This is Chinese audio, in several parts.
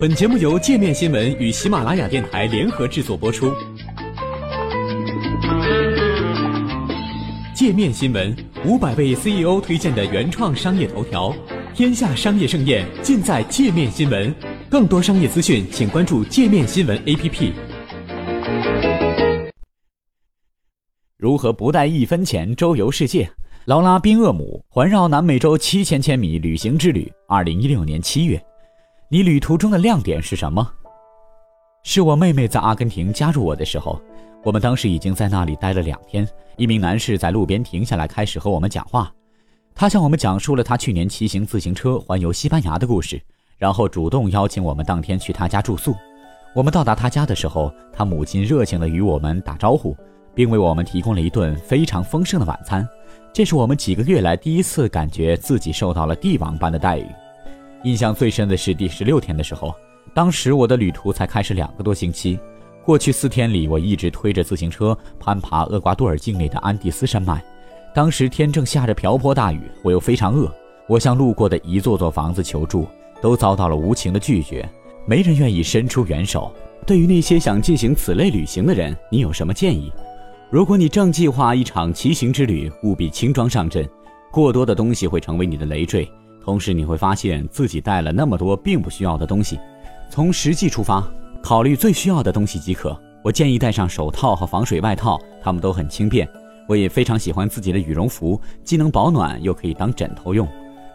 本节目由界面新闻与喜马拉雅电台联合制作播出。界面新闻五百位 CEO 推荐的原创商业头条，天下商业盛宴尽在界面新闻。更多商业资讯，请关注界面新闻 APP。如何不带一分钱周游世界？劳拉·宾厄姆环绕南美洲七千千米旅行之旅，二零一六年七月。你旅途中的亮点是什么？是我妹妹在阿根廷加入我的时候，我们当时已经在那里待了两天。一名男士在路边停下来，开始和我们讲话。他向我们讲述了他去年骑行自行车环游西班牙的故事，然后主动邀请我们当天去他家住宿。我们到达他家的时候，他母亲热情地与我们打招呼，并为我们提供了一顿非常丰盛的晚餐。这是我们几个月来第一次感觉自己受到了帝王般的待遇。印象最深的是第十六天的时候，当时我的旅途才开始两个多星期。过去四天里，我一直推着自行车攀爬厄瓜多尔境内的安第斯山脉。当时天正下着瓢泼大雨，我又非常饿。我向路过的一座座房子求助，都遭到了无情的拒绝，没人愿意伸出援手。对于那些想进行此类旅行的人，你有什么建议？如果你正计划一场骑行之旅，务必轻装上阵，过多的东西会成为你的累赘。同时你会发现自己带了那么多并不需要的东西，从实际出发，考虑最需要的东西即可。我建议戴上手套和防水外套，它们都很轻便。我也非常喜欢自己的羽绒服，既能保暖又可以当枕头用。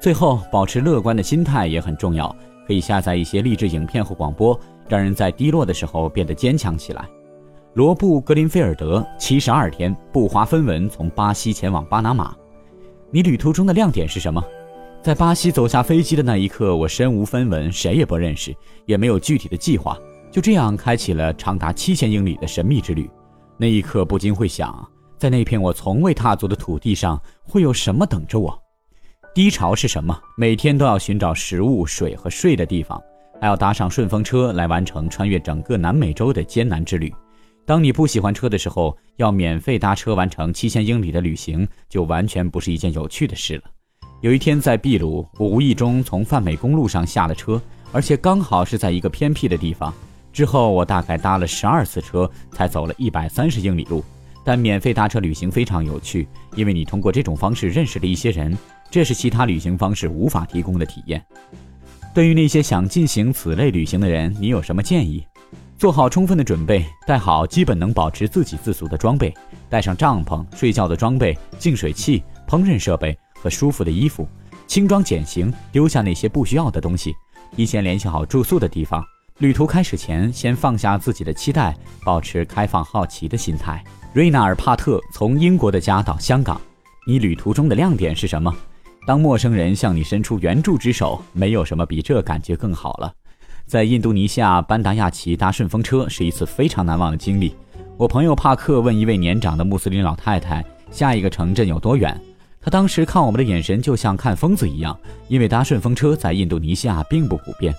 最后，保持乐观的心态也很重要，可以下载一些励志影片或广播，让人在低落的时候变得坚强起来。罗布·格林菲尔德，七十二天不花分文从巴西前往巴拿马。你旅途中的亮点是什么？在巴西走下飞机的那一刻，我身无分文，谁也不认识，也没有具体的计划，就这样开启了长达七千英里的神秘之旅。那一刻，不禁会想，在那片我从未踏足的土地上，会有什么等着我？低潮是什么？每天都要寻找食物、水和睡的地方，还要搭上顺风车来完成穿越整个南美洲的艰难之旅。当你不喜欢车的时候，要免费搭车完成七千英里的旅行，就完全不是一件有趣的事了。有一天在秘鲁，我无意中从泛美公路上下了车，而且刚好是在一个偏僻的地方。之后我大概搭了十二次车，才走了一百三十英里路。但免费搭车旅行非常有趣，因为你通过这种方式认识了一些人，这是其他旅行方式无法提供的体验。对于那些想进行此类旅行的人，你有什么建议？做好充分的准备，带好基本能保持自给自足的装备，带上帐篷、睡觉的装备、净水器、烹饪设备。和舒服的衣服，轻装简行，丢下那些不需要的东西，提前联系好住宿的地方。旅途开始前，先放下自己的期待，保持开放好奇的心态。瑞纳尔·帕特从英国的家到香港，你旅途中的亮点是什么？当陌生人向你伸出援助之手，没有什么比这感觉更好了。在印度尼西亚班达亚奇搭顺风车是一次非常难忘的经历。我朋友帕克问一位年长的穆斯林老太太，下一个城镇有多远？他当时看我们的眼神就像看疯子一样，因为搭顺风车在印度尼西亚并不普遍。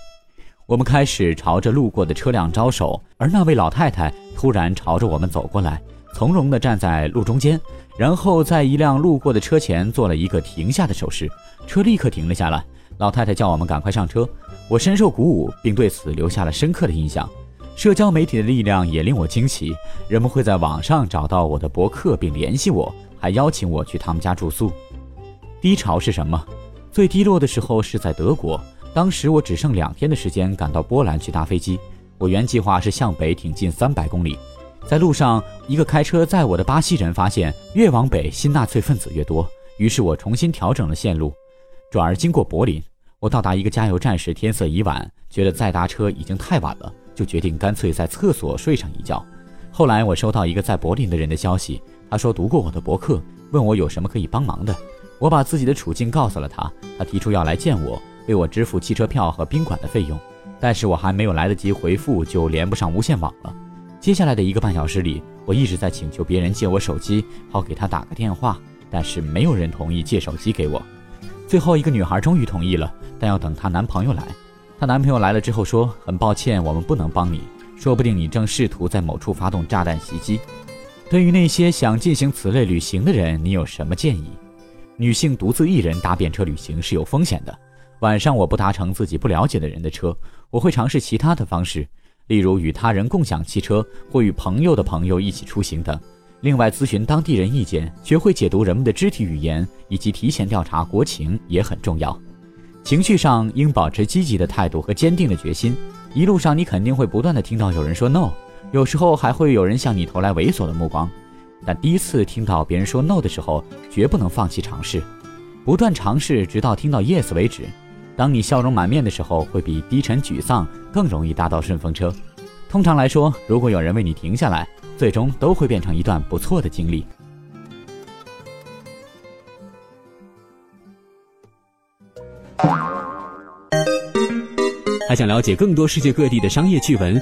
我们开始朝着路过的车辆招手，而那位老太太突然朝着我们走过来，从容地站在路中间，然后在一辆路过的车前做了一个停下的手势，车立刻停了下来。老太太叫我们赶快上车，我深受鼓舞，并对此留下了深刻的印象。社交媒体的力量也令我惊奇，人们会在网上找到我的博客并联系我。还邀请我去他们家住宿。低潮是什么？最低落的时候是在德国，当时我只剩两天的时间赶到波兰去搭飞机。我原计划是向北挺进三百公里，在路上，一个开车载我的巴西人发现越往北新纳粹分子越多，于是我重新调整了线路，转而经过柏林。我到达一个加油站时，天色已晚，觉得再搭车已经太晚了，就决定干脆在厕所睡上一觉。后来我收到一个在柏林的人的消息。他说读过我的博客，问我有什么可以帮忙的。我把自己的处境告诉了他，他提出要来见我，为我支付汽车票和宾馆的费用。但是我还没有来得及回复，就连不上无线网了。接下来的一个半小时里，我一直在请求别人借我手机，好给他打个电话，但是没有人同意借手机给我。最后一个女孩终于同意了，但要等她男朋友来。她男朋友来了之后说：“很抱歉，我们不能帮你，说不定你正试图在某处发动炸弹袭击。”对于那些想进行此类旅行的人，你有什么建议？女性独自一人搭便车旅行是有风险的。晚上我不搭乘自己不了解的人的车，我会尝试其他的方式，例如与他人共享汽车，或与朋友的朋友一起出行等。另外，咨询当地人意见，学会解读人们的肢体语言，以及提前调查国情也很重要。情绪上应保持积极的态度和坚定的决心。一路上，你肯定会不断的听到有人说 no，有时候还会有人向你投来猥琐的目光。但第一次听到别人说 no 的时候，绝不能放弃尝试，不断尝试直到听到 yes 为止。当你笑容满面的时候，会比低沉沮丧更容易搭到顺风车。通常来说，如果有人为你停下来，最终都会变成一段不错的经历。还想了解更多世界各地的商业趣闻，